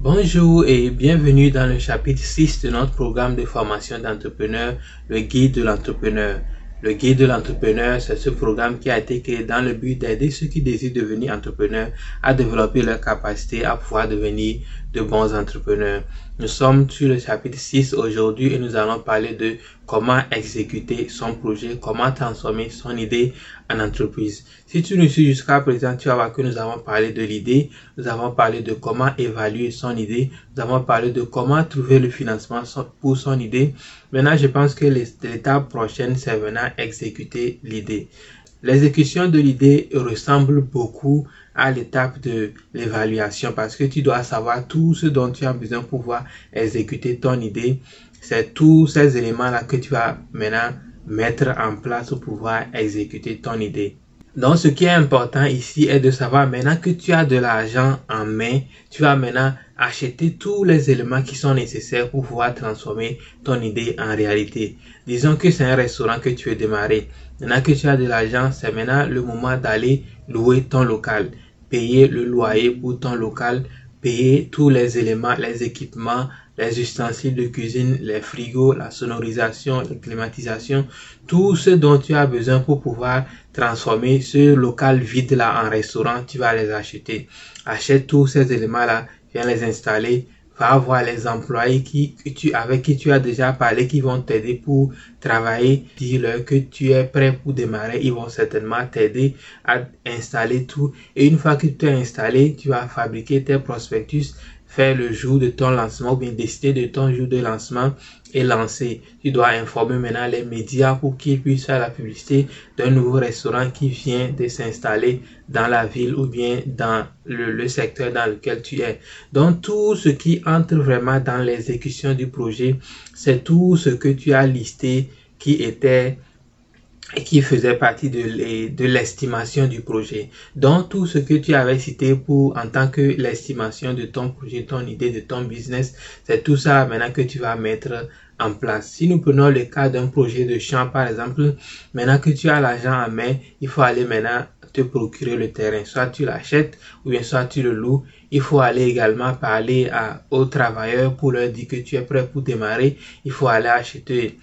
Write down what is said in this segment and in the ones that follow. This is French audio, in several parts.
Bonjour et bienvenue dans le chapitre 6 de notre programme de formation d'entrepreneur, le guide de l'entrepreneur. Le guide de l'entrepreneur, c'est ce programme qui a été créé dans le but d'aider ceux qui désirent devenir entrepreneurs à développer leur capacité à pouvoir devenir de bons entrepreneurs. Nous sommes sur le chapitre 6 aujourd'hui et nous allons parler de comment exécuter son projet, comment transformer son idée en entreprise. Si tu nous suis jusqu'à présent, tu vas voir que nous avons parlé de l'idée, nous avons parlé de comment évaluer son idée, nous avons parlé de comment trouver le financement pour son idée. Maintenant, je pense que l'étape prochaine, c'est maintenant exécuter l'idée. L'exécution de l'idée ressemble beaucoup à l'étape de l'évaluation parce que tu dois savoir tout ce dont tu as besoin pour pouvoir exécuter ton idée. C'est tous ces éléments-là que tu vas maintenant mettre en place pour pouvoir exécuter ton idée. Donc, ce qui est important ici est de savoir maintenant que tu as de l'argent en main, tu vas maintenant acheter tous les éléments qui sont nécessaires pour pouvoir transformer ton idée en réalité. Disons que c'est un restaurant que tu veux démarrer. Maintenant que tu as de l'argent, c'est maintenant le moment d'aller louer ton local, payer le loyer pour ton local, payer tous les éléments, les équipements, les ustensiles de cuisine, les frigos, la sonorisation, la climatisation, tout ce dont tu as besoin pour pouvoir transformer ce local vide là en restaurant, tu vas les acheter. Achète tous ces éléments là, viens les installer, va voir les employés qui, tu, avec qui tu as déjà parlé, qui vont t'aider pour travailler. Dis-leur que tu es prêt pour démarrer. Ils vont certainement t'aider à installer tout. Et une fois que tu as installé, tu vas fabriquer tes prospectus faire le jour de ton lancement ou bien décider de ton jour de lancement et lancer. Tu dois informer maintenant les médias pour qu'ils puissent faire la publicité d'un nouveau restaurant qui vient de s'installer dans la ville ou bien dans le, secteur dans lequel tu es. Donc tout ce qui entre vraiment dans l'exécution du projet, c'est tout ce que tu as listé qui était qui faisait partie de l'estimation du projet. Donc tout ce que tu avais cité pour en tant que l'estimation de ton projet, ton idée, de ton business, c'est tout ça maintenant que tu vas mettre en place. Si nous prenons le cas d'un projet de champ par exemple, maintenant que tu as l'argent en main, il faut aller maintenant te procurer le terrain. Soit tu l'achètes ou bien soit tu le loues. Il faut aller également parler aux travailleurs pour leur dire que tu es prêt pour démarrer. Il faut aller acheter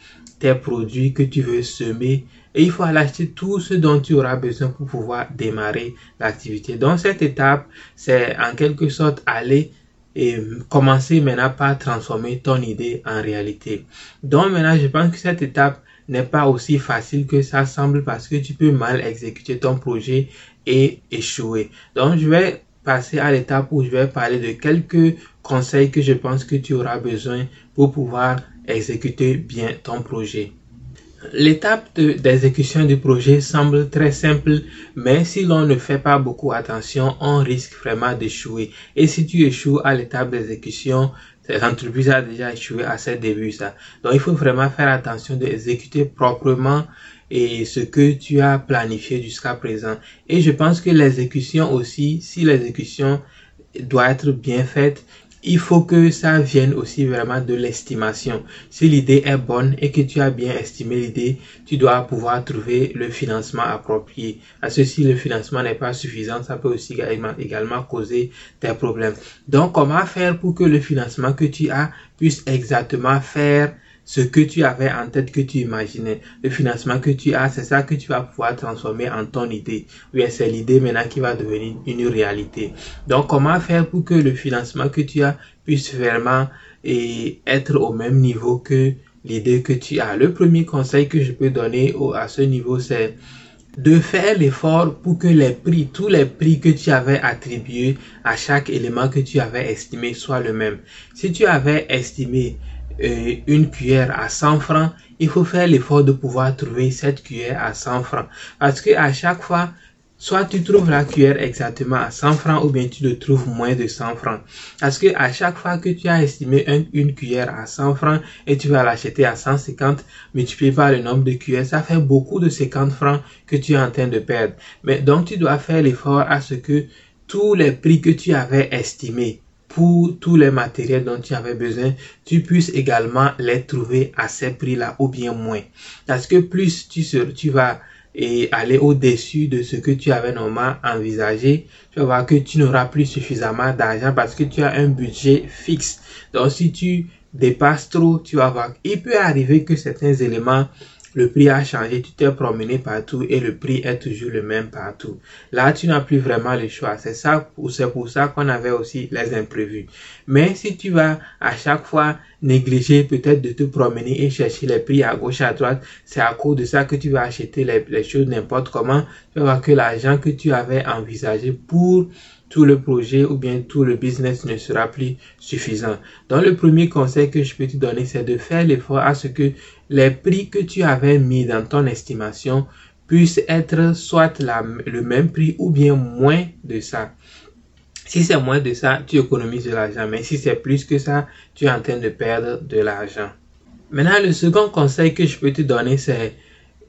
produits que tu veux semer et il faut aller acheter tout ce dont tu auras besoin pour pouvoir démarrer l'activité. Donc cette étape, c'est en quelque sorte aller et commencer maintenant par transformer ton idée en réalité. Donc maintenant, je pense que cette étape n'est pas aussi facile que ça semble parce que tu peux mal exécuter ton projet et échouer. Donc je vais passer à l'étape où je vais parler de quelques conseils que je pense que tu auras besoin pour pouvoir exécuter bien ton projet. L'étape d'exécution du projet semble très simple, mais si l'on ne fait pas beaucoup attention, on risque vraiment d'échouer. Et si tu échoues à l'étape d'exécution, l'entreprise a déjà échoué à ses débuts. Donc il faut vraiment faire attention d'exécuter proprement et ce que tu as planifié jusqu'à présent. Et je pense que l'exécution aussi, si l'exécution doit être bien faite, il faut que ça vienne aussi vraiment de l'estimation. Si l'idée est bonne et que tu as bien estimé l'idée, tu dois pouvoir trouver le financement approprié. À ceci, le financement n'est pas suffisant, ça peut aussi également, également causer des problèmes. Donc, comment faire pour que le financement que tu as puisse exactement faire ce que tu avais en tête, que tu imaginais, le financement que tu as, c'est ça que tu vas pouvoir transformer en ton idée. Oui, c'est l'idée maintenant qui va devenir une réalité. Donc, comment faire pour que le financement que tu as puisse vraiment et être au même niveau que l'idée que tu as? Le premier conseil que je peux donner à ce niveau, c'est de faire l'effort pour que les prix, tous les prix que tu avais attribués à chaque élément que tu avais estimé soient le même. Si tu avais estimé une cuillère à 100 francs, il faut faire l'effort de pouvoir trouver cette cuillère à 100 francs. Parce que à chaque fois, soit tu trouves la cuillère exactement à 100 francs ou bien tu le trouves moins de 100 francs. Parce que à chaque fois que tu as estimé une cuillère à 100 francs et tu vas l'acheter à 150, multiplié par le nombre de cuillères, ça fait beaucoup de 50 francs que tu es en train de perdre. Mais donc tu dois faire l'effort à ce que tous les prix que tu avais estimés pour tous les matériels dont tu avais besoin, tu puisses également les trouver à ces prix-là ou bien moins. Parce que plus tu, vas et aller au-dessus de ce que tu avais normalement envisagé, tu vas voir que tu n'auras plus suffisamment d'argent parce que tu as un budget fixe. Donc si tu dépasses trop, tu vas voir. Il peut arriver que certains éléments le prix a changé, tu t'es promené partout et le prix est toujours le même partout. Là, tu n'as plus vraiment le choix. C'est ça, c'est pour ça qu'on avait aussi les imprévus. Mais si tu vas à chaque fois négliger peut-être de te promener et chercher les prix à gauche à droite, c'est à cause de ça que tu vas acheter les, les choses n'importe comment. Tu vas voir que l'argent que tu avais envisagé pour tout le projet ou bien tout le business ne sera plus suffisant. Donc le premier conseil que je peux te donner, c'est de faire l'effort à ce que les prix que tu avais mis dans ton estimation puissent être soit le même prix ou bien moins de ça. Si c'est moins de ça, tu économises de l'argent. Mais si c'est plus que ça, tu es en train de perdre de l'argent. Maintenant, le second conseil que je peux te donner, c'est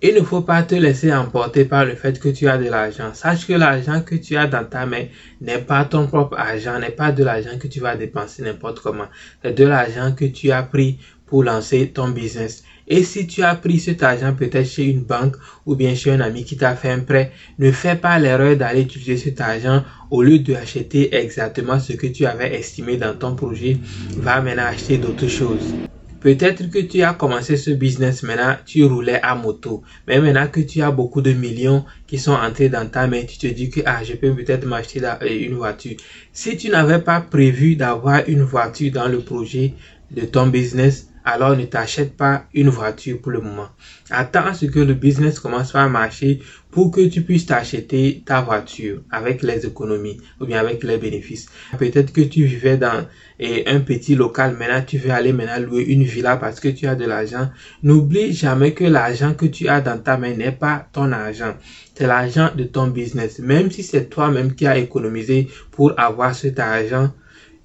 il ne faut pas te laisser emporter par le fait que tu as de l'argent. Sache que l'argent que tu as dans ta main n'est pas ton propre argent, n'est pas de l'argent que tu vas dépenser n'importe comment. C'est de l'argent que tu as pris pour lancer ton business. Et si tu as pris cet argent peut-être chez une banque ou bien chez un ami qui t'a fait un prêt, ne fais pas l'erreur d'aller utiliser cet argent au lieu d'acheter exactement ce que tu avais estimé dans ton projet. Va maintenant acheter d'autres choses. Peut-être que tu as commencé ce business maintenant, tu roulais à moto. Mais maintenant que tu as beaucoup de millions qui sont entrés dans ta main, tu te dis que ah, je peux peut-être m'acheter une voiture. Si tu n'avais pas prévu d'avoir une voiture dans le projet de ton business, alors ne t'achète pas une voiture pour le moment. Attends à ce que le business commence à marcher pour que tu puisses t'acheter ta voiture avec les économies ou bien avec les bénéfices. Peut-être que tu vivais dans un petit local, maintenant tu veux aller maintenant louer une villa parce que tu as de l'argent. N'oublie jamais que l'argent que tu as dans ta main n'est pas ton argent. C'est l'argent de ton business. Même si c'est toi-même qui as économisé pour avoir cet argent,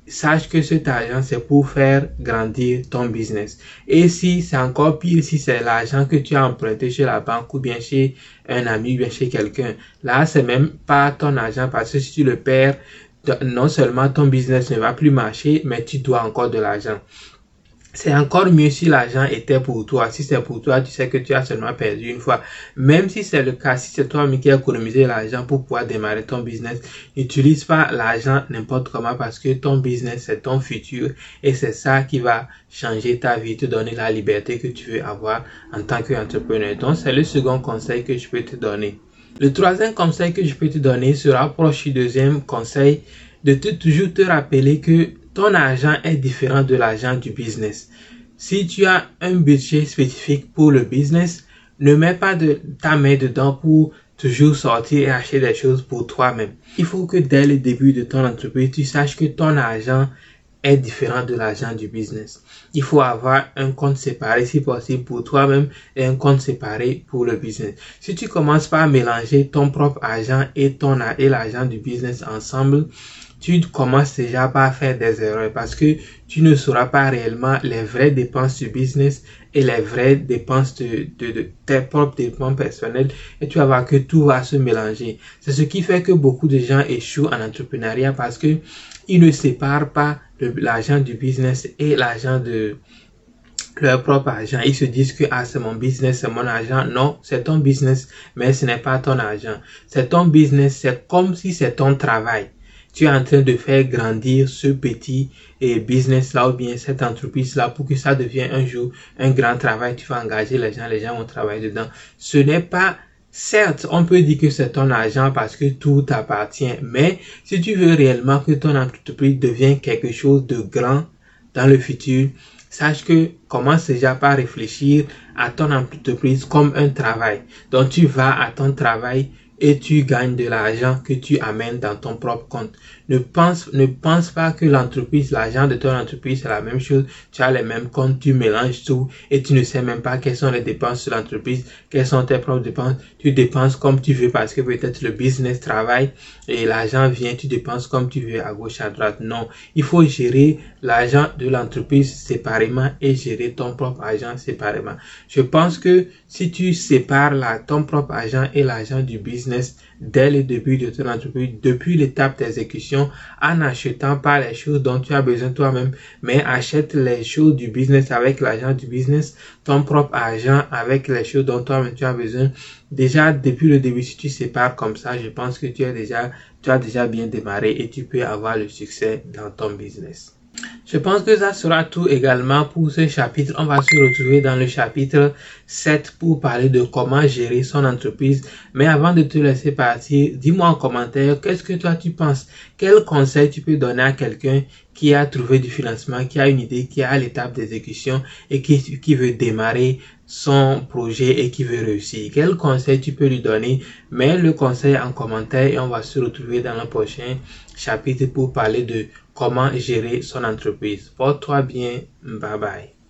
sache que cet argent, c'est pour faire grandir ton business. Et si c'est encore pire, si c'est l'argent que tu as emprunté chez la banque ou bien chez un ami ou bien chez quelqu'un, là, c'est même pas ton argent parce que si tu le perds, non seulement ton business ne va plus marcher, mais tu dois encore de l'argent. C'est encore mieux si l'argent était pour toi. Si c'est pour toi, tu sais que tu as seulement perdu une fois. Même si c'est le cas, si c'est toi qui as économisé l'argent pour pouvoir démarrer ton business, n'utilise pas l'argent n'importe comment parce que ton business, c'est ton futur et c'est ça qui va changer ta vie, te donner la liberté que tu veux avoir en tant qu'entrepreneur. Donc, c'est le second conseil que je peux te donner. Le troisième conseil que je peux te donner se rapproche du deuxième conseil de te toujours te rappeler que ton argent est différent de l'argent du business. Si tu as un budget spécifique pour le business, ne mets pas de ta main dedans pour toujours sortir et acheter des choses pour toi-même. Il faut que dès le début de ton entreprise, tu saches que ton argent est différent de l'argent du business. Il faut avoir un compte séparé si possible pour toi-même et un compte séparé pour le business. Si tu commences par mélanger ton propre argent et ton et l'argent du business ensemble, tu commences déjà par faire des erreurs parce que tu ne sauras pas réellement les vraies dépenses du business et les vraies dépenses de, tes propres dépenses personnelles et tu vas voir que tout va se mélanger. C'est ce qui fait que beaucoup de gens échouent en entrepreneuriat parce que ils ne séparent pas l'argent du business et l'argent de leur propre argent. Ils se disent que ah, c'est mon business, c'est mon argent. Non, c'est ton business, mais ce n'est pas ton argent. C'est ton business, c'est comme si c'est ton travail tu es en train de faire grandir ce petit eh, business là ou bien cette entreprise là pour que ça devienne un jour un grand travail. Tu vas engager les gens, les gens vont travailler dedans. Ce n'est pas Certes, on peut dire que c'est ton argent parce que tout t'appartient, mais si tu veux réellement que ton entreprise devienne quelque chose de grand dans le futur, sache que commence déjà par réfléchir à ton entreprise comme un travail. Donc tu vas à ton travail et tu gagnes de l'argent que tu amènes dans ton propre compte. Ne pense, ne pense pas que l'entreprise, l'argent de ton entreprise, c'est la même chose. Tu as les mêmes comptes, tu mélanges tout et tu ne sais même pas quelles sont les dépenses de l'entreprise, quelles sont tes propres dépenses. Tu dépenses comme tu veux parce que peut-être le business travaille et l'argent vient, tu dépenses comme tu veux à gauche, à droite. Non, il faut gérer l'argent de l'entreprise séparément et gérer ton propre argent séparément. Je pense que si tu sépares ton propre argent et l'argent du business, business dès le début de ton entreprise, depuis l'étape d'exécution, en achetant pas les choses dont tu as besoin toi-même, mais achète les choses du business avec l'argent du business, ton propre argent avec les choses dont toi-même tu as besoin. Déjà, depuis le début, si tu sépares comme ça, je pense que tu as déjà, tu as déjà bien démarré et tu peux avoir le succès dans ton business. Je pense que ça sera tout également pour ce chapitre. On va se retrouver dans le chapitre 7 pour parler de comment gérer son entreprise. Mais avant de te laisser partir, dis-moi en commentaire qu'est-ce que toi tu penses? Quel conseil tu peux donner à quelqu'un qui a trouvé du financement, qui a une idée, qui a l'étape d'exécution et qui, qui veut démarrer son projet et qui veut réussir? Quel conseil tu peux lui donner? Mets le conseil en commentaire et on va se retrouver dans le prochain chapitre pour parler de comment gérer son entreprise. Porte-toi bien. Bye bye.